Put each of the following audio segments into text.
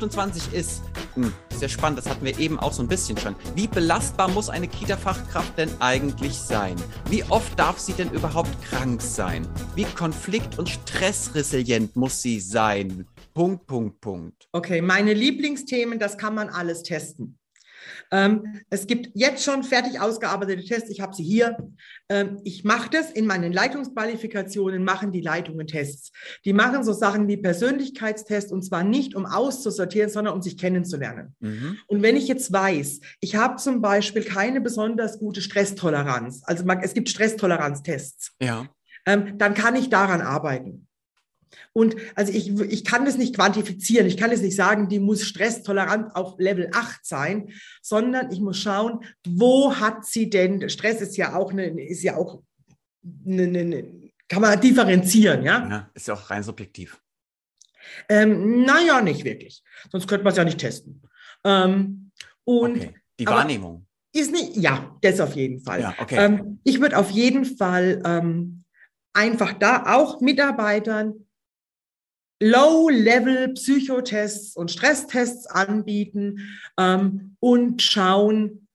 Frage 28 ist, hm, sehr spannend, das hatten wir eben auch so ein bisschen schon. Wie belastbar muss eine Kita-Fachkraft denn eigentlich sein? Wie oft darf sie denn überhaupt krank sein? Wie konflikt- und stressresilient muss sie sein? Punkt, Punkt, Punkt. Okay, meine Lieblingsthemen, das kann man alles testen. Ähm, es gibt jetzt schon fertig ausgearbeitete Tests. Ich habe sie hier. Ähm, ich mache das in meinen Leitungsqualifikationen, machen die Leitungen Tests. Die machen so Sachen wie Persönlichkeitstests und zwar nicht, um auszusortieren, sondern um sich kennenzulernen. Mhm. Und wenn ich jetzt weiß, ich habe zum Beispiel keine besonders gute Stresstoleranz, also es gibt Stresstoleranztests, ja. ähm, dann kann ich daran arbeiten. Und also ich, ich kann das nicht quantifizieren. Ich kann es nicht sagen, die muss stresstolerant auf Level 8 sein, sondern ich muss schauen, wo hat sie denn, Stress ist ja auch eine, ist ja auch eine, eine kann man differenzieren, ja? ja ist ja auch rein subjektiv. Ähm, naja, nicht wirklich. Sonst könnte man es ja nicht testen. Ähm, und okay. Die Wahrnehmung. Ist nicht, ja, das auf jeden Fall. Ja, okay. Ähm, ich würde auf jeden Fall ähm, einfach da auch Mitarbeitern Low-Level-Psychotests und Stresstests anbieten ähm, und schauen,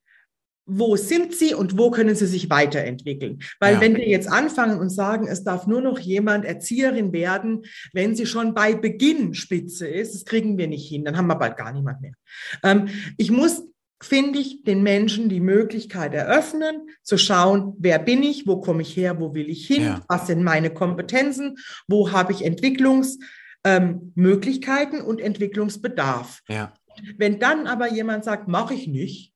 wo sind sie und wo können sie sich weiterentwickeln? Weil ja. wenn wir jetzt anfangen und sagen, es darf nur noch jemand Erzieherin werden, wenn sie schon bei Beginn Spitze ist, das kriegen wir nicht hin, dann haben wir bald gar niemand mehr. Ähm, ich muss finde ich, den Menschen die Möglichkeit eröffnen, zu schauen, wer bin ich, wo komme ich her, wo will ich hin, ja. was sind meine Kompetenzen, wo habe ich Entwicklungs- ähm, Möglichkeiten und Entwicklungsbedarf. Ja. Wenn dann aber jemand sagt, mache ich nicht,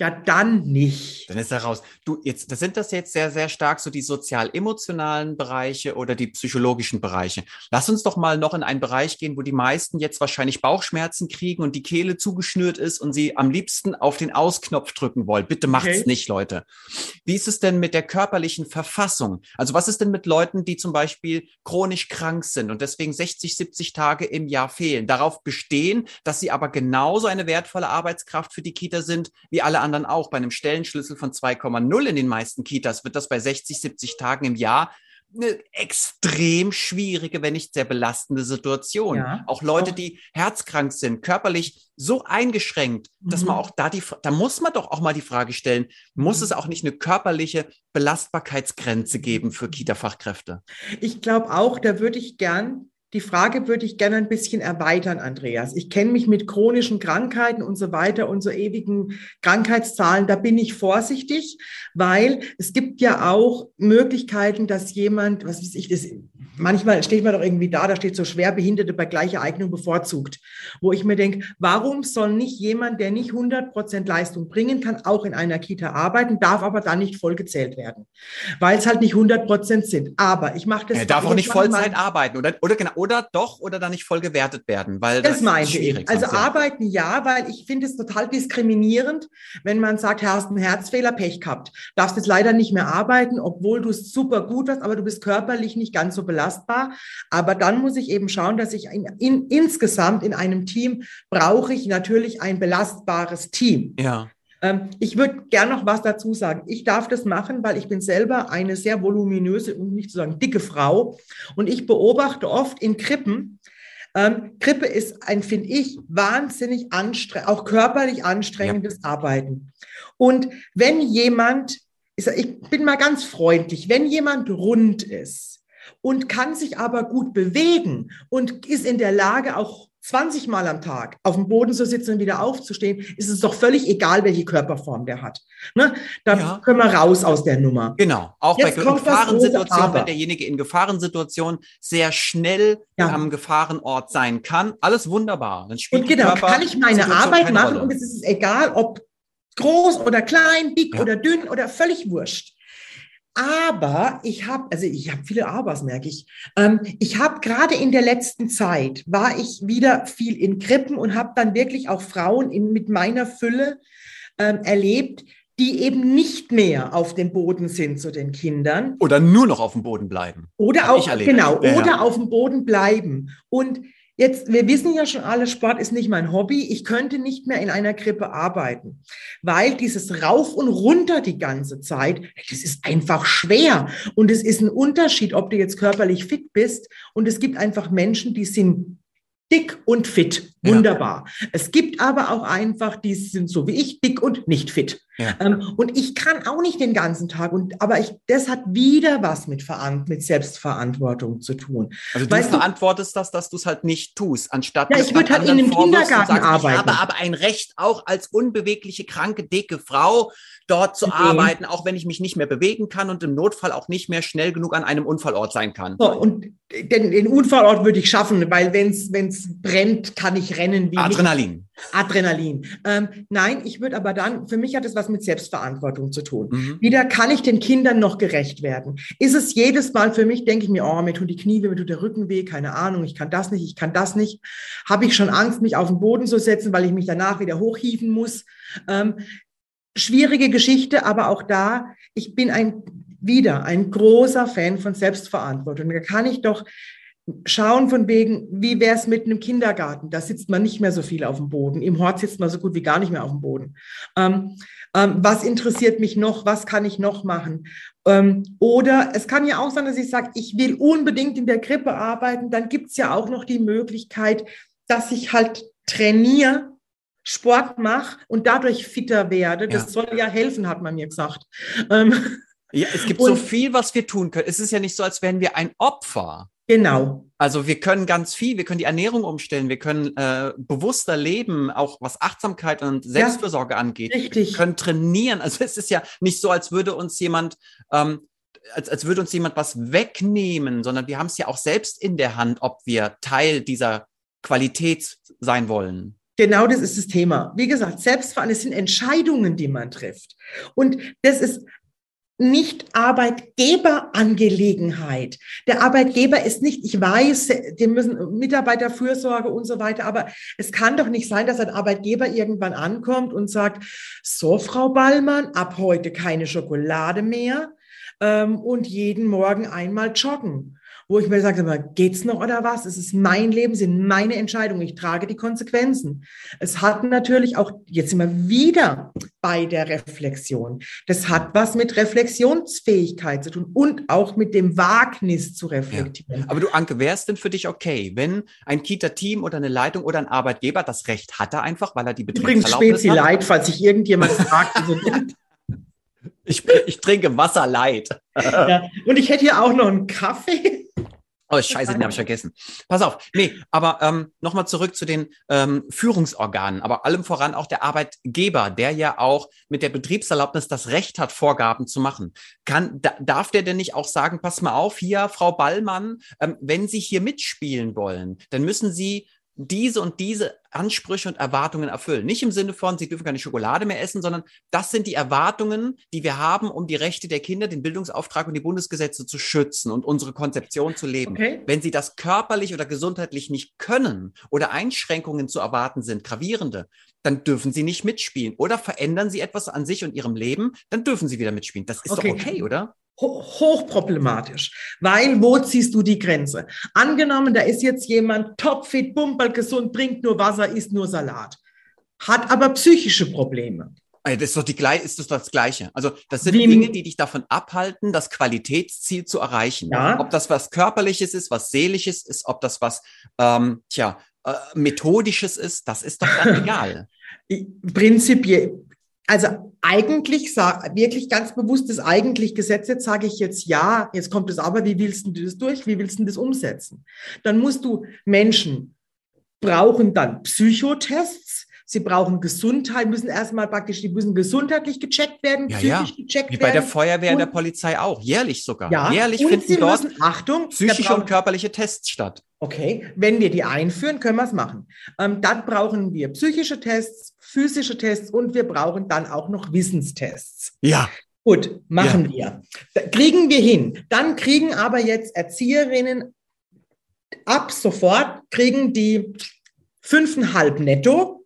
ja, dann nicht. Dann ist er raus. Du, jetzt, das sind das jetzt sehr, sehr stark so die sozial-emotionalen Bereiche oder die psychologischen Bereiche. Lass uns doch mal noch in einen Bereich gehen, wo die meisten jetzt wahrscheinlich Bauchschmerzen kriegen und die Kehle zugeschnürt ist und sie am liebsten auf den Ausknopf drücken wollen. Bitte macht's okay. nicht, Leute. Wie ist es denn mit der körperlichen Verfassung? Also was ist denn mit Leuten, die zum Beispiel chronisch krank sind und deswegen 60, 70 Tage im Jahr fehlen? Darauf bestehen, dass sie aber genauso eine wertvolle Arbeitskraft für die Kita sind wie alle anderen anderen auch. Bei einem Stellenschlüssel von 2,0 in den meisten Kitas wird das bei 60, 70 Tagen im Jahr eine extrem schwierige, wenn nicht sehr belastende Situation. Ja, auch Leute, die herzkrank sind, körperlich so eingeschränkt, mhm. dass man mhm. auch da die, da muss man doch auch mal die Frage stellen, muss mhm. es auch nicht eine körperliche Belastbarkeitsgrenze geben für Kita-Fachkräfte? Ich glaube auch, da würde ich gern die Frage würde ich gerne ein bisschen erweitern, Andreas. Ich kenne mich mit chronischen Krankheiten und so weiter und so ewigen Krankheitszahlen. Da bin ich vorsichtig, weil es gibt ja auch Möglichkeiten, dass jemand, was weiß ich, das, manchmal steht man doch irgendwie da, da steht so Schwerbehinderte bei gleicher Eignung bevorzugt, wo ich mir denke, warum soll nicht jemand, der nicht 100 Prozent Leistung bringen kann, auch in einer Kita arbeiten, darf aber dann nicht vollgezählt werden, weil es halt nicht 100 Prozent sind. Aber ich mache das. Er darf auch nicht Vollzeit arbeiten oder, oder genau oder doch oder dann nicht voll gewertet werden, weil das, das meinte ich. Also arbeiten ja, weil ich finde es total diskriminierend, wenn man sagt, hast einen Herzfehler, Pech gehabt, darfst jetzt leider nicht mehr arbeiten, obwohl du es super gut hast, aber du bist körperlich nicht ganz so belastbar. Aber dann muss ich eben schauen, dass ich in, in, insgesamt in einem Team brauche ich natürlich ein belastbares Team. Ja. Ähm, ich würde gern noch was dazu sagen. Ich darf das machen, weil ich bin selber eine sehr voluminöse, um nicht zu sagen dicke Frau. Und ich beobachte oft in Krippen, ähm, Krippe ist ein, finde ich, wahnsinnig anstrengend, auch körperlich anstrengendes ja. Arbeiten. Und wenn jemand, ich bin mal ganz freundlich, wenn jemand rund ist und kann sich aber gut bewegen und ist in der Lage, auch 20 Mal am Tag auf dem Boden zu sitzen und wieder aufzustehen, ist es doch völlig egal, welche Körperform der hat. Ne? Da ja. können wir raus aus der Nummer. Genau, auch Jetzt bei Gefahrensituationen, wenn derjenige in Gefahrensituationen sehr schnell ja. am Gefahrenort sein kann. Alles wunderbar. Dann spielt und genau, kann ich meine Arbeit machen und es ist egal, ob groß oder klein, dick ja. oder dünn oder völlig wurscht. Aber ich habe, also ich habe viele Abers, merke ich. Ähm, ich habe gerade in der letzten Zeit, war ich wieder viel in Krippen und habe dann wirklich auch Frauen in, mit meiner Fülle ähm, erlebt, die eben nicht mehr auf dem Boden sind zu den Kindern. Oder nur noch auf dem Boden bleiben. Oder auch, genau, ja, oder auf dem Boden bleiben. Und Jetzt, wir wissen ja schon alle, Sport ist nicht mein Hobby. Ich könnte nicht mehr in einer Krippe arbeiten, weil dieses Rauf und Runter die ganze Zeit, das ist einfach schwer. Und es ist ein Unterschied, ob du jetzt körperlich fit bist. Und es gibt einfach Menschen, die sind dick und fit. Wunderbar. Ja. Es gibt aber auch einfach, die sind so wie ich, dick und nicht fit. Ja. Ähm, und ich kann auch nicht den ganzen Tag. Und, aber ich, das hat wieder was mit, mit Selbstverantwortung zu tun. Also du weißt verantwortest du, das, dass du es halt nicht tust, anstatt ja, ich würde halt in einem Kindergarten sagst, arbeiten. Ich habe aber ein Recht, auch als unbewegliche, kranke, dicke Frau dort zu okay. arbeiten, auch wenn ich mich nicht mehr bewegen kann und im Notfall auch nicht mehr schnell genug an einem Unfallort sein kann. So, und den, den Unfallort würde ich schaffen, weil wenn es brennt, kann ich rennen wie Adrenalin. Nicht. Adrenalin. Ähm, nein, ich würde aber dann, für mich hat es was mit Selbstverantwortung zu tun. Mhm. Wieder kann ich den Kindern noch gerecht werden? Ist es jedes Mal für mich, denke ich mir, oh, mir tut die Knie weh, mir tut der Rücken weh, keine Ahnung, ich kann das nicht, ich kann das nicht. Habe ich schon Angst, mich auf den Boden zu setzen, weil ich mich danach wieder hochhieven muss? Ähm, schwierige Geschichte, aber auch da, ich bin ein wieder ein großer Fan von Selbstverantwortung. Da kann ich doch schauen von wegen, wie wäre es mit einem Kindergarten? Da sitzt man nicht mehr so viel auf dem Boden. Im Hort sitzt man so gut wie gar nicht mehr auf dem Boden. Ähm, ähm, was interessiert mich noch? Was kann ich noch machen? Ähm, oder es kann ja auch sein, dass ich sage, ich will unbedingt in der Krippe arbeiten. Dann gibt es ja auch noch die Möglichkeit, dass ich halt trainiere Sport mache und dadurch fitter werde. Das ja. soll ja helfen, hat man mir gesagt. Ähm, ja, es gibt und, so viel, was wir tun können. Es ist ja nicht so, als wären wir ein Opfer. Genau. Also wir können ganz viel, wir können die Ernährung umstellen, wir können äh, bewusster leben, auch was Achtsamkeit und Selbstfürsorge ja, angeht. Richtig. Wir können trainieren. Also es ist ja nicht so, als würde uns jemand, ähm, als, als würde uns jemand was wegnehmen, sondern wir haben es ja auch selbst in der Hand, ob wir Teil dieser Qualität sein wollen. Genau das ist das Thema. Wie gesagt, Selbstverantwortung sind Entscheidungen, die man trifft. Und das ist nicht Arbeitgeberangelegenheit. Der Arbeitgeber ist nicht, ich weiß, die müssen Mitarbeiterfürsorge und so weiter, aber es kann doch nicht sein, dass ein Arbeitgeber irgendwann ankommt und sagt, so, Frau Ballmann, ab heute keine Schokolade mehr ähm, und jeden Morgen einmal joggen wo ich mir sage, geht's noch oder was? Es ist mein Leben, sind meine Entscheidungen. Ich trage die Konsequenzen. Es hat natürlich auch, jetzt wir wieder bei der Reflexion. Das hat was mit Reflexionsfähigkeit zu tun und auch mit dem Wagnis zu reflektieren. Ja. Aber du, Anke, wäre es denn für dich okay, wenn ein Kita-Team oder eine Leitung oder ein Arbeitgeber das Recht hatte einfach, weil er die Betriebserlaubnis Übrigens Spezi Leid, falls sich irgendjemand fragt. ich, ich trinke Wasser Leid. Ja. Und ich hätte hier auch noch einen Kaffee. Oh, scheiße, den habe ich vergessen. Pass auf. Nee, aber ähm, nochmal zurück zu den ähm, Führungsorganen, aber allem voran auch der Arbeitgeber, der ja auch mit der Betriebserlaubnis das Recht hat, Vorgaben zu machen. Kann, da, darf der denn nicht auch sagen, pass mal auf, hier, Frau Ballmann, ähm, wenn Sie hier mitspielen wollen, dann müssen Sie diese und diese Ansprüche und Erwartungen erfüllen. Nicht im Sinne von, sie dürfen keine Schokolade mehr essen, sondern das sind die Erwartungen, die wir haben, um die Rechte der Kinder, den Bildungsauftrag und die Bundesgesetze zu schützen und unsere Konzeption zu leben. Okay. Wenn sie das körperlich oder gesundheitlich nicht können oder Einschränkungen zu erwarten sind, gravierende, dann dürfen sie nicht mitspielen. Oder verändern sie etwas an sich und ihrem Leben, dann dürfen sie wieder mitspielen. Das ist okay. doch okay, oder? Hochproblematisch, weil wo ziehst du die Grenze? Angenommen, da ist jetzt jemand topfit, bumperl gesund, trinkt nur Wasser, isst nur Salat, hat aber psychische Probleme. Das ist doch die, ist das, das Gleiche. Also das sind Wie, Dinge, die dich davon abhalten, das Qualitätsziel zu erreichen. Ja. Ob das was Körperliches ist, was Seelisches ist, ob das was, ähm, tja, äh, Methodisches ist, das ist doch dann egal. Prinzipiell, also eigentlich, wirklich ganz bewusst das eigentlich Gesetz, jetzt sage ich jetzt ja, jetzt kommt es aber, wie willst du das durch, wie willst du das umsetzen? Dann musst du Menschen brauchen dann Psychotests, sie brauchen Gesundheit, müssen erstmal praktisch, die müssen gesundheitlich gecheckt werden, ja, psychisch ja. gecheckt Wie werden. Wie bei der Feuerwehr und der Polizei auch, jährlich sogar. Ja, jährlich finden dort müssen, Achtung, psychische und körperliche Tests statt. Okay, wenn wir die einführen, können wir es machen. Ähm, dann brauchen wir psychische Tests, physische Tests und wir brauchen dann auch noch Wissenstests. Ja. Gut, machen ja. wir. kriegen wir hin. Dann kriegen aber jetzt Erzieherinnen ab sofort, kriegen die fünfeinhalb netto.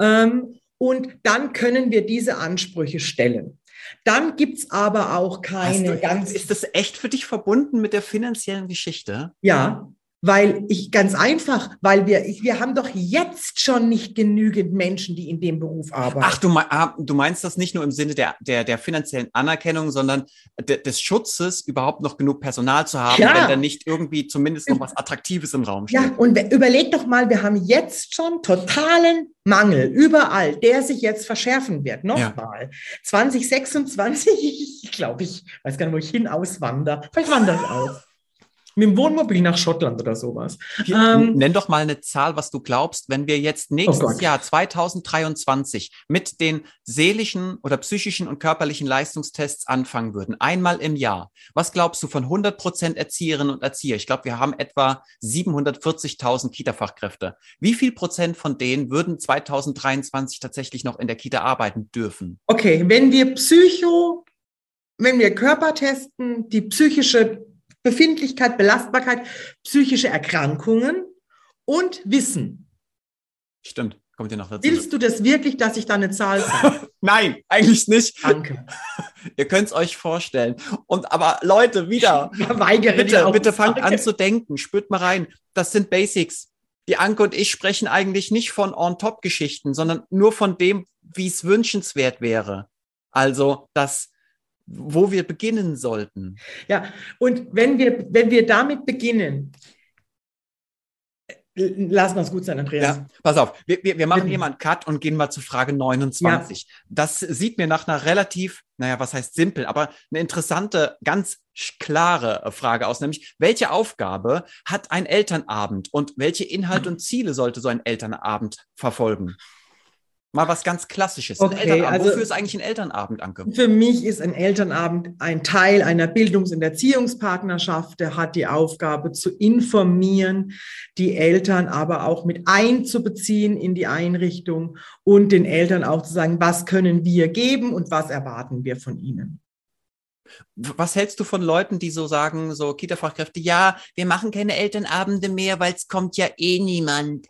Ähm, und dann können wir diese Ansprüche stellen. Dann gibt es aber auch keine du, ganz. Ist das echt für dich verbunden mit der finanziellen Geschichte? Ja. Weil ich ganz einfach, weil wir, wir haben doch jetzt schon nicht genügend Menschen, die in dem Beruf arbeiten. Ach, du, ah, du meinst das nicht nur im Sinne der, der, der finanziellen Anerkennung, sondern de, des Schutzes, überhaupt noch genug Personal zu haben, ja. wenn da nicht irgendwie zumindest noch was Attraktives im Raum steht. Ja, und überleg doch mal, wir haben jetzt schon totalen Mangel überall, der sich jetzt verschärfen wird. Nochmal. Ja. 2026, ich glaube, ich weiß gar nicht, wo ich hin auswandere. Vielleicht wandere ich aus mit dem Wohnmobil nach Schottland oder sowas. Ähm, Nenn doch mal eine Zahl, was du glaubst, wenn wir jetzt nächstes oh Jahr 2023 mit den seelischen oder psychischen und körperlichen Leistungstests anfangen würden, einmal im Jahr. Was glaubst du von 100 Prozent Erzieherinnen und Erzieher? Ich glaube, wir haben etwa 740.000 Kita-Fachkräfte. Wie viel Prozent von denen würden 2023 tatsächlich noch in der Kita arbeiten dürfen? Okay, wenn wir Psycho wenn wir Körper testen, die psychische Befindlichkeit, Belastbarkeit, psychische Erkrankungen und Wissen. Stimmt, kommt dir noch dazu. Willst du das wirklich, dass ich da eine Zahl sage? Nein, eigentlich nicht. Danke. Ihr könnt es euch vorstellen. Und aber Leute, wieder. Weigere bitte, bitte fangt an zu denken. Spürt mal rein. Das sind Basics. Die Anke und ich sprechen eigentlich nicht von On-Top-Geschichten, sondern nur von dem, wie es wünschenswert wäre. Also, dass wo wir beginnen sollten. Ja, und wenn wir, wenn wir damit beginnen, Lass mal es gut sein, Andreas. Ja, pass auf, wir, wir, wir machen hier mal einen Cut und gehen mal zu Frage 29. Ja. Das sieht mir nach einer relativ, naja, was heißt simpel, aber eine interessante, ganz klare Frage aus, nämlich welche Aufgabe hat ein Elternabend und welche Inhalte und Ziele sollte so ein Elternabend verfolgen? Mal was ganz Klassisches. Okay, also Wofür ist eigentlich ein Elternabend, Anke? Für mich ist ein Elternabend ein Teil einer Bildungs- und Erziehungspartnerschaft. Der hat die Aufgabe zu informieren, die Eltern aber auch mit einzubeziehen in die Einrichtung und den Eltern auch zu sagen, was können wir geben und was erwarten wir von ihnen. Was hältst du von Leuten, die so sagen, so Kita-Fachkräfte, ja, wir machen keine Elternabende mehr, weil es kommt ja eh niemand.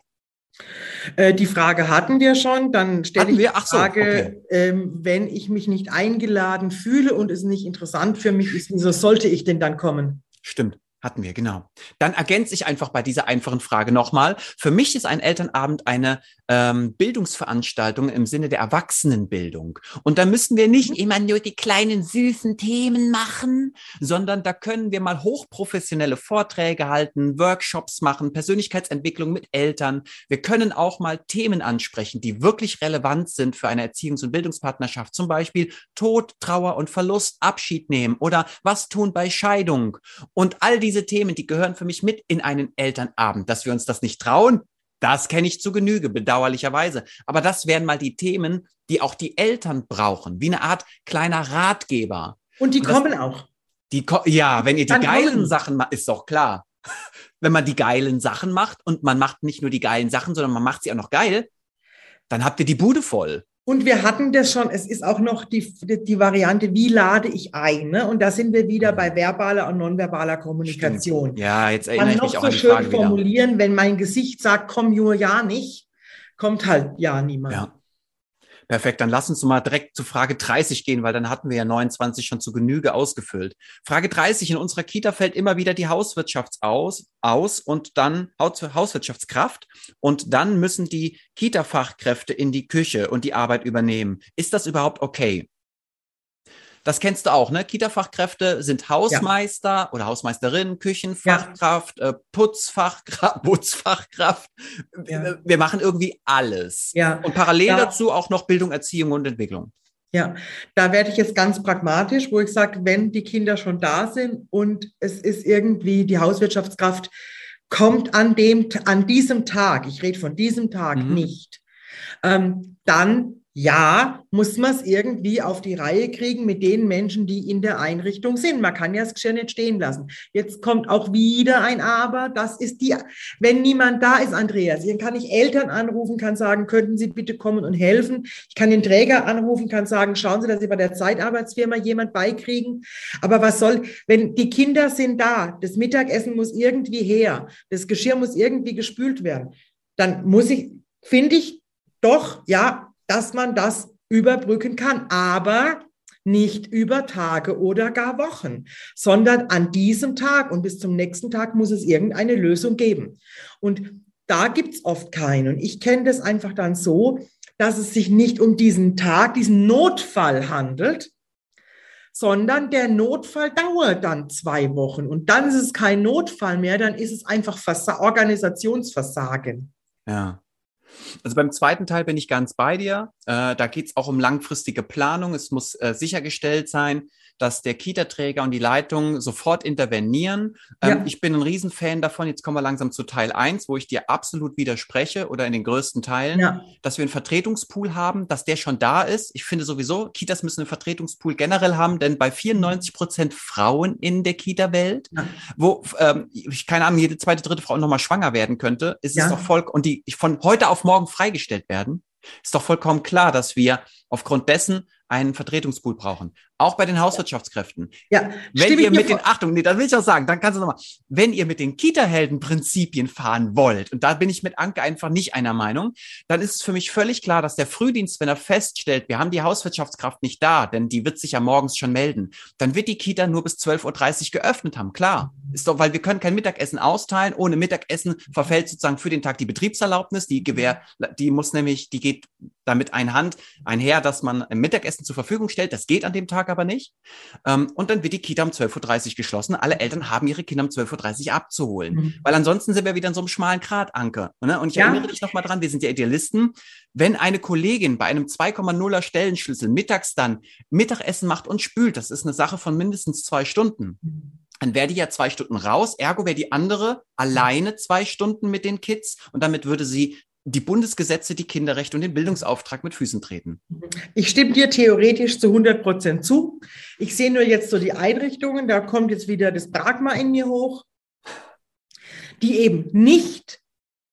Äh, die Frage hatten wir schon. Dann stelle ich die Frage, so, okay. ähm, wenn ich mich nicht eingeladen fühle und es nicht interessant für mich ist, wieso sollte ich denn dann kommen? Stimmt. Hatten wir, genau. Dann ergänze ich einfach bei dieser einfachen Frage nochmal. Für mich ist ein Elternabend eine ähm, Bildungsveranstaltung im Sinne der Erwachsenenbildung. Und da müssen wir nicht mhm. immer nur die kleinen süßen Themen machen, sondern da können wir mal hochprofessionelle Vorträge halten, Workshops machen, Persönlichkeitsentwicklung mit Eltern. Wir können auch mal Themen ansprechen, die wirklich relevant sind für eine Erziehungs- und Bildungspartnerschaft. Zum Beispiel Tod, Trauer und Verlust, Abschied nehmen oder was tun bei Scheidung. Und all die diese Themen, die gehören für mich mit in einen Elternabend. Dass wir uns das nicht trauen, das kenne ich zu Genüge, bedauerlicherweise. Aber das wären mal die Themen, die auch die Eltern brauchen, wie eine Art kleiner Ratgeber. Und die Und das, kommen auch. Die ja, wenn ihr die Dann geilen kommen. Sachen macht, ist doch klar. wenn man die geilen Sachen macht und man macht nicht nur die geilen Sachen, sondern man macht sie auch noch geil, dann habt ihr die Bude voll. Und wir hatten das schon, es ist auch noch die, die Variante, wie lade ich ein? Ne? Und da sind wir wieder bei verbaler und nonverbaler Kommunikation. Stimmt. Ja, jetzt erinnere ich mich auch so an die schön Frage formulieren, wieder. wenn mein Gesicht sagt, komm nur ja nicht, kommt halt ja niemand. Ja. Perfekt, dann lass uns mal direkt zu Frage 30 gehen, weil dann hatten wir ja 29 schon zu Genüge ausgefüllt. Frage 30, in unserer Kita fällt immer wieder die Hauswirtschaft aus, aus und dann Hauswirtschaftskraft und dann müssen die Kita-Fachkräfte in die Küche und die Arbeit übernehmen. Ist das überhaupt okay? Das kennst du auch, ne? Kita-Fachkräfte sind Hausmeister ja. oder Hausmeisterin, Küchenfachkraft, ja. äh, Putzfachkraft, Putzfachkraft. Ja. Wir machen irgendwie alles. Ja. Und parallel dazu auch noch Bildung, Erziehung und Entwicklung. Ja, da werde ich jetzt ganz pragmatisch, wo ich sage, wenn die Kinder schon da sind und es ist irgendwie die Hauswirtschaftskraft kommt an dem, an diesem Tag, ich rede von diesem Tag mhm. nicht, ähm, dann ja, muss man es irgendwie auf die Reihe kriegen mit den Menschen, die in der Einrichtung sind. Man kann ja das Geschirr nicht stehen lassen. Jetzt kommt auch wieder ein Aber. Das ist die, wenn niemand da ist, Andreas, dann kann ich Eltern anrufen, kann sagen, könnten Sie bitte kommen und helfen. Ich kann den Träger anrufen, kann sagen, schauen Sie, dass Sie bei der Zeitarbeitsfirma jemand beikriegen. Aber was soll, wenn die Kinder sind da, das Mittagessen muss irgendwie her, das Geschirr muss irgendwie gespült werden, dann muss ich, finde ich, doch, ja, dass man das überbrücken kann. Aber nicht über Tage oder gar Wochen, sondern an diesem Tag und bis zum nächsten Tag muss es irgendeine Lösung geben. Und da gibt es oft keine. Und ich kenne das einfach dann so, dass es sich nicht um diesen Tag, diesen Notfall handelt, sondern der Notfall dauert dann zwei Wochen. Und dann ist es kein Notfall mehr, dann ist es einfach Versa Organisationsversagen. Ja. Also beim zweiten Teil bin ich ganz bei dir. Äh, da geht es auch um langfristige Planung. Es muss äh, sichergestellt sein, dass der Kita-Träger und die Leitung sofort intervenieren. Ähm, ja. Ich bin ein Riesenfan davon. Jetzt kommen wir langsam zu Teil 1, wo ich dir absolut widerspreche oder in den größten Teilen, ja. dass wir einen Vertretungspool haben, dass der schon da ist. Ich finde sowieso, Kitas müssen einen Vertretungspool generell haben, denn bei 94 Prozent Frauen in der Kita-Welt, ja. wo ähm, ich keine Ahnung, jede zweite, dritte Frau nochmal schwanger werden könnte, ist es doch voll und die von heute auf morgen freigestellt werden, ist doch vollkommen klar, dass wir aufgrund dessen einen Vertretungspool brauchen. Auch bei den Hauswirtschaftskräften. Ja, wenn ihr mit den, Achtung, nee, das will ich auch sagen, dann kannst du nochmal, wenn ihr mit den Kita-Helden-Prinzipien fahren wollt, und da bin ich mit Anke einfach nicht einer Meinung, dann ist es für mich völlig klar, dass der Frühdienst, wenn er feststellt, wir haben die Hauswirtschaftskraft nicht da, denn die wird sich ja morgens schon melden, dann wird die Kita nur bis 12.30 Uhr geöffnet haben. Klar. Ist doch, weil wir können kein Mittagessen austeilen. Ohne Mittagessen verfällt sozusagen für den Tag die Betriebserlaubnis. Die Gewähr, die muss nämlich, die geht damit einhand, einher, dass man Mittagessen zur Verfügung stellt. Das geht an dem Tag aber nicht. Ähm, und dann wird die Kita um 12.30 Uhr geschlossen. Alle Eltern haben ihre Kinder um 12.30 Uhr abzuholen. Mhm. Weil ansonsten sind wir wieder in so einem schmalen Gradanker. Ne? Und ich ja. erinnere dich nochmal dran, wir sind ja Idealisten. Wenn eine Kollegin bei einem 2,0er Stellenschlüssel mittags dann Mittagessen macht und spült, das ist eine Sache von mindestens zwei Stunden. Dann wäre die ja zwei Stunden raus, ergo wäre die andere alleine zwei Stunden mit den Kids und damit würde sie die Bundesgesetze, die Kinderrechte und den Bildungsauftrag mit Füßen treten. Ich stimme dir theoretisch zu 100 Prozent zu. Ich sehe nur jetzt so die Einrichtungen, da kommt jetzt wieder das Pragma in mir hoch, die eben nicht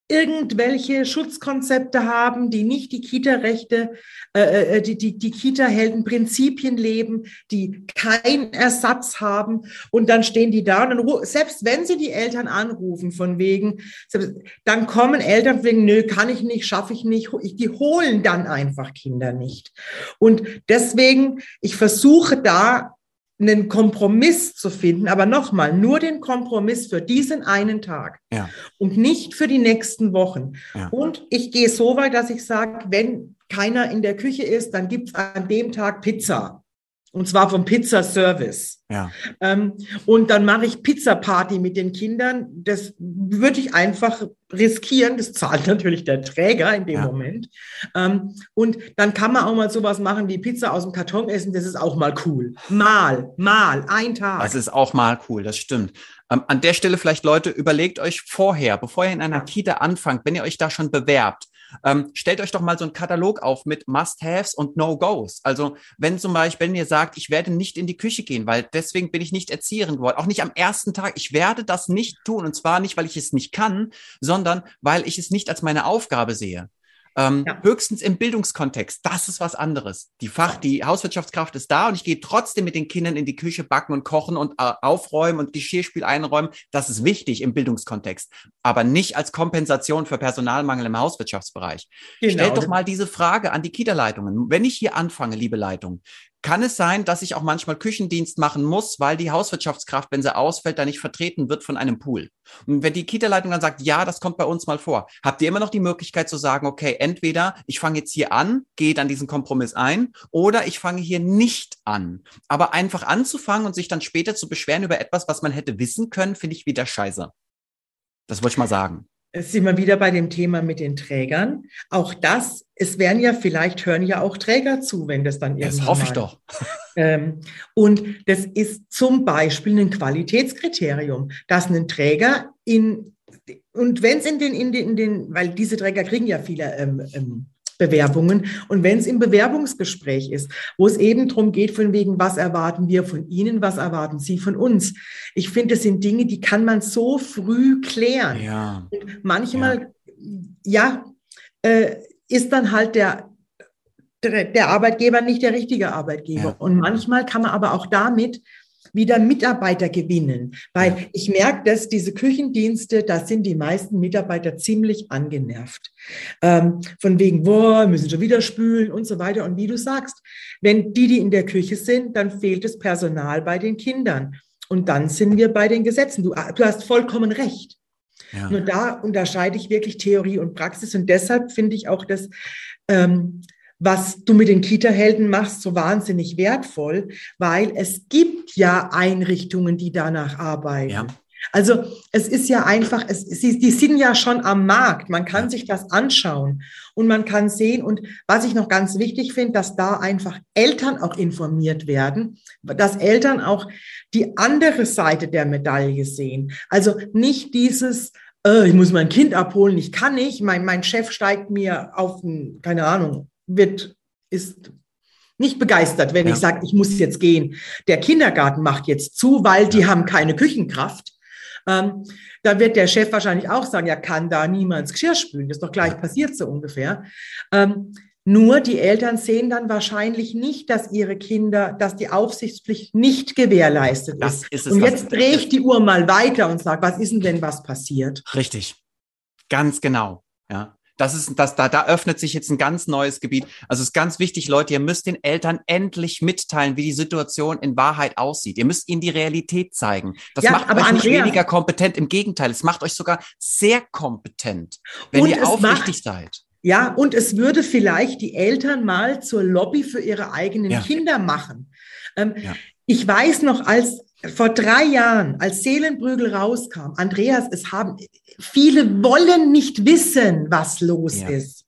irgendwelche Schutzkonzepte haben, die nicht die Kita-Rechte, äh, äh die, die, die Kita-Helden Prinzipien leben, die keinen Ersatz haben. Und dann stehen die da und dann, selbst wenn sie die Eltern anrufen von wegen, dann kommen Eltern wegen, nö, kann ich nicht, schaffe ich nicht. Die holen dann einfach Kinder nicht. Und deswegen, ich versuche da einen Kompromiss zu finden, aber nochmal, nur den Kompromiss für diesen einen Tag ja. und nicht für die nächsten Wochen. Ja. Und ich gehe so weit, dass ich sage, wenn keiner in der Küche ist, dann gibt es an dem Tag Pizza. Und zwar vom Pizzaservice. Ja. Ähm, und dann mache ich Pizza-Party mit den Kindern. Das würde ich einfach riskieren. Das zahlt natürlich der Träger in dem ja. Moment. Ähm, und dann kann man auch mal sowas machen wie Pizza aus dem Karton essen. Das ist auch mal cool. Mal, mal, ein Tag. Das ist auch mal cool, das stimmt. Ähm, an der Stelle vielleicht, Leute, überlegt euch vorher, bevor ihr in einer Kita anfangt, wenn ihr euch da schon bewerbt, ähm, stellt euch doch mal so einen Katalog auf mit Must-Haves und No-Gos. Also wenn zum Beispiel, wenn ihr sagt, ich werde nicht in die Küche gehen, weil deswegen bin ich nicht Erzieherin geworden, auch nicht am ersten Tag, ich werde das nicht tun. Und zwar nicht, weil ich es nicht kann, sondern weil ich es nicht als meine Aufgabe sehe. Ähm, ja. Höchstens im Bildungskontext. Das ist was anderes. Die Fach, die Hauswirtschaftskraft ist da und ich gehe trotzdem mit den Kindern in die Küche backen und kochen und äh, aufräumen und Geschirrspiel einräumen. Das ist wichtig im Bildungskontext, aber nicht als Kompensation für Personalmangel im Hauswirtschaftsbereich. Genau. Stellt doch mal diese Frage an die Kita-Leitungen. Wenn ich hier anfange, liebe Leitung, kann es sein, dass ich auch manchmal Küchendienst machen muss, weil die Hauswirtschaftskraft, wenn sie ausfällt, da nicht vertreten wird von einem Pool. Und wenn die Kita-Leitung dann sagt, ja, das kommt bei uns mal vor, habt ihr immer noch die Möglichkeit zu sagen, okay, entweder ich fange jetzt hier an, gehe dann diesen Kompromiss ein, oder ich fange hier nicht an. Aber einfach anzufangen und sich dann später zu beschweren über etwas, was man hätte wissen können, finde ich wieder scheiße. Das wollte ich mal sagen. Jetzt sind wir wieder bei dem Thema mit den Trägern. Auch das, es werden ja vielleicht hören ja auch Träger zu, wenn das dann irgendwann. Das hoffe ich doch. Ähm, und das ist zum Beispiel ein Qualitätskriterium, dass ein Träger in und wenn es in den, in den, in den, weil diese Träger kriegen ja viele ähm, ähm, Bewerbungen. Und wenn es im Bewerbungsgespräch ist, wo es eben darum geht, von wegen, was erwarten wir von Ihnen, was erwarten Sie von uns? Ich finde, das sind Dinge, die kann man so früh klären. Ja. Und manchmal, ja, ja äh, ist dann halt der, der, der, Arbeitgeber nicht der richtige Arbeitgeber. Ja. Und manchmal kann man aber auch damit wieder Mitarbeiter gewinnen. Weil ich merke, dass diese Küchendienste, da sind die meisten Mitarbeiter ziemlich angenervt. Ähm, von wegen, boah, müssen schon wieder spülen und so weiter. Und wie du sagst, wenn die, die in der Küche sind, dann fehlt das Personal bei den Kindern. Und dann sind wir bei den Gesetzen. Du, du hast vollkommen recht. Ja. Nur da unterscheide ich wirklich Theorie und Praxis. Und deshalb finde ich auch das, ähm, was du mit den Kita-Helden machst, so wahnsinnig wertvoll, weil es gibt ja Einrichtungen, die danach arbeiten. Ja. Also es ist ja einfach, es, sie, die sind ja schon am Markt. Man kann sich das anschauen und man kann sehen. Und was ich noch ganz wichtig finde, dass da einfach Eltern auch informiert werden, dass Eltern auch die andere Seite der Medaille sehen. Also nicht dieses, äh, ich muss mein Kind abholen, ich kann nicht, mein, mein Chef steigt mir auf, keine Ahnung, wird, ist nicht begeistert, wenn ja. ich sage, ich muss jetzt gehen. Der Kindergarten macht jetzt zu, weil die haben keine Küchenkraft. Ähm, da wird der Chef wahrscheinlich auch sagen, ja, kann da niemals Geschirr spülen. Das ist doch gleich passiert so ungefähr. Ähm, nur die Eltern sehen dann wahrscheinlich nicht, dass ihre Kinder, dass die Aufsichtspflicht nicht gewährleistet das ist. ist es, und jetzt drehe ich die Uhr mal weiter und sage, was ist denn denn was passiert? Richtig. Ganz genau. Ja. Das ist, das, da, da öffnet sich jetzt ein ganz neues Gebiet. Also es ist ganz wichtig, Leute, ihr müsst den Eltern endlich mitteilen, wie die Situation in Wahrheit aussieht. Ihr müsst ihnen die Realität zeigen. Das ja, macht euch nicht weniger kompetent. Im Gegenteil, es macht euch sogar sehr kompetent, wenn ihr aufrichtig macht, seid. Ja, und es würde vielleicht die Eltern mal zur Lobby für ihre eigenen ja. Kinder machen. Ähm, ja. Ich weiß noch, als vor drei Jahren, als Seelenbrügel rauskam, Andreas, es haben, viele wollen nicht wissen, was los ja. ist.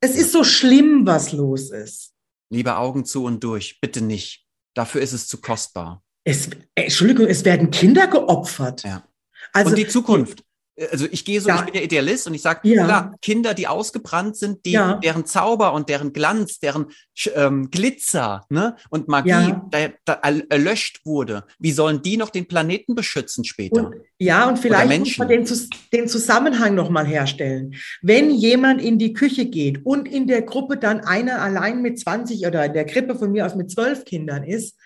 Es ist so schlimm, was los ist. Liebe Augen zu und durch, bitte nicht. Dafür ist es zu kostbar. Es, Entschuldigung, es werden Kinder geopfert. Ja. Also, und die Zukunft also ich gehe so, ja. ich bin ja Idealist und ich sage, ja. klar, Kinder, die ausgebrannt sind, die, ja. deren Zauber und deren Glanz, deren ähm, Glitzer ne, und Magie da, da erlöscht wurde, wie sollen die noch den Planeten beschützen später? Und, ja, und vielleicht muss man den, den Zusammenhang nochmal herstellen. Wenn jemand in die Küche geht und in der Gruppe dann einer allein mit 20 oder in der Krippe von mir aus mit 12 Kindern ist,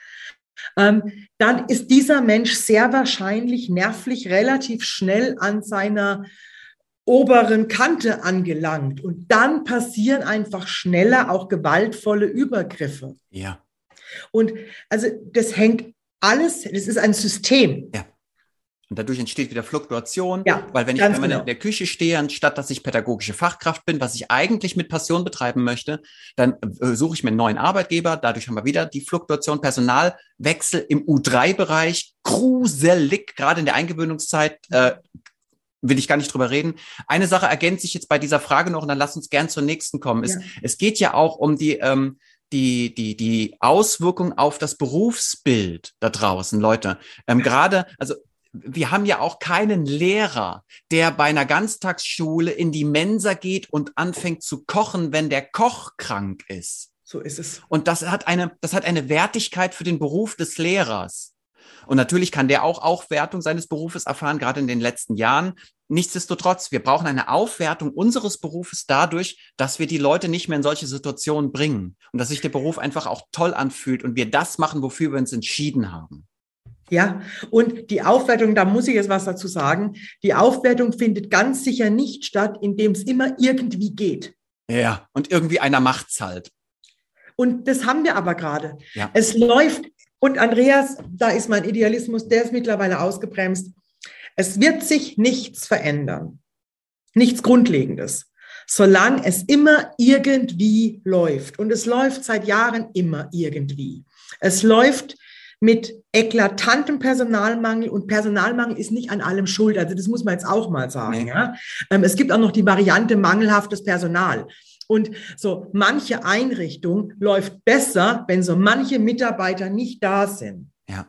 dann ist dieser Mensch sehr wahrscheinlich nervlich relativ schnell an seiner oberen Kante angelangt. Und dann passieren einfach schneller auch gewaltvolle Übergriffe. Ja. Und also das hängt alles, das ist ein System. Ja. Und dadurch entsteht wieder Fluktuation, ja, weil wenn ich wenn genau. in der Küche stehe, anstatt dass ich pädagogische Fachkraft bin, was ich eigentlich mit Passion betreiben möchte, dann äh, suche ich mir einen neuen Arbeitgeber. Dadurch haben wir wieder die Fluktuation, Personalwechsel im U3-Bereich, gruselig, gerade in der Eingewöhnungszeit. Äh, will ich gar nicht drüber reden. Eine Sache ergänzt sich jetzt bei dieser Frage noch und dann lass uns gern zur nächsten kommen. Ja. Es, es geht ja auch um die, ähm, die, die, die Auswirkung auf das Berufsbild da draußen, Leute. Ähm, Gerade, also wir haben ja auch keinen Lehrer, der bei einer Ganztagsschule in die Mensa geht und anfängt zu kochen, wenn der Koch krank ist. So ist es. Und das hat eine, das hat eine Wertigkeit für den Beruf des Lehrers. Und natürlich kann der auch Aufwertung seines Berufes erfahren, gerade in den letzten Jahren. Nichtsdestotrotz, wir brauchen eine Aufwertung unseres Berufes dadurch, dass wir die Leute nicht mehr in solche Situationen bringen und dass sich der Beruf einfach auch toll anfühlt und wir das machen, wofür wir uns entschieden haben. Ja, und die Aufwertung, da muss ich jetzt was dazu sagen. Die Aufwertung findet ganz sicher nicht statt, indem es immer irgendwie geht. Ja, und irgendwie einer macht's halt. Und das haben wir aber gerade. Ja. Es läuft, und Andreas, da ist mein Idealismus, der ist mittlerweile ausgebremst. Es wird sich nichts verändern. Nichts Grundlegendes. Solange es immer irgendwie läuft. Und es läuft seit Jahren immer irgendwie. Es läuft mit eklatantem Personalmangel und Personalmangel ist nicht an allem schuld. Also das muss man jetzt auch mal sagen. Ja? Ähm, es gibt auch noch die Variante mangelhaftes Personal. Und so manche Einrichtung läuft besser, wenn so manche Mitarbeiter nicht da sind. Ja.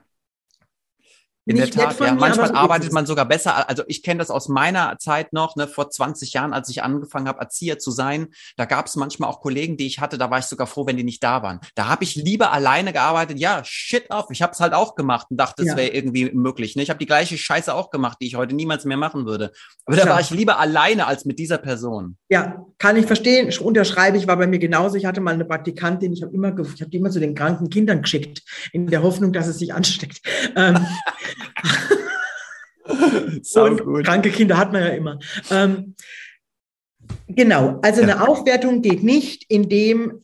In der Tat, ja. Manchmal arbeitet man sogar besser. Also ich kenne das aus meiner Zeit noch, ne, vor 20 Jahren, als ich angefangen habe, Erzieher zu sein. Da gab es manchmal auch Kollegen, die ich hatte, da war ich sogar froh, wenn die nicht da waren. Da habe ich lieber alleine gearbeitet. Ja, shit off. Ich habe es halt auch gemacht und dachte, es ja. wäre irgendwie möglich. Ne? Ich habe die gleiche Scheiße auch gemacht, die ich heute niemals mehr machen würde. Aber da ja. war ich lieber alleine als mit dieser Person. Ja, kann ich verstehen, unterschreibe ich, war bei mir genauso. Ich hatte mal eine Praktikantin, ich habe immer, ich habe die immer zu den kranken Kindern geschickt, in der Hoffnung, dass es sich ansteckt. Ähm, und gut. kranke Kinder hat man ja immer. Ähm, genau, also eine Aufwertung geht nicht, indem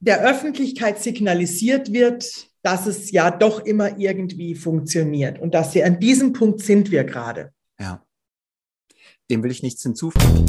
der Öffentlichkeit signalisiert wird, dass es ja doch immer irgendwie funktioniert und dass wir an diesem Punkt sind wir gerade. Dem will ich nichts hinzufügen.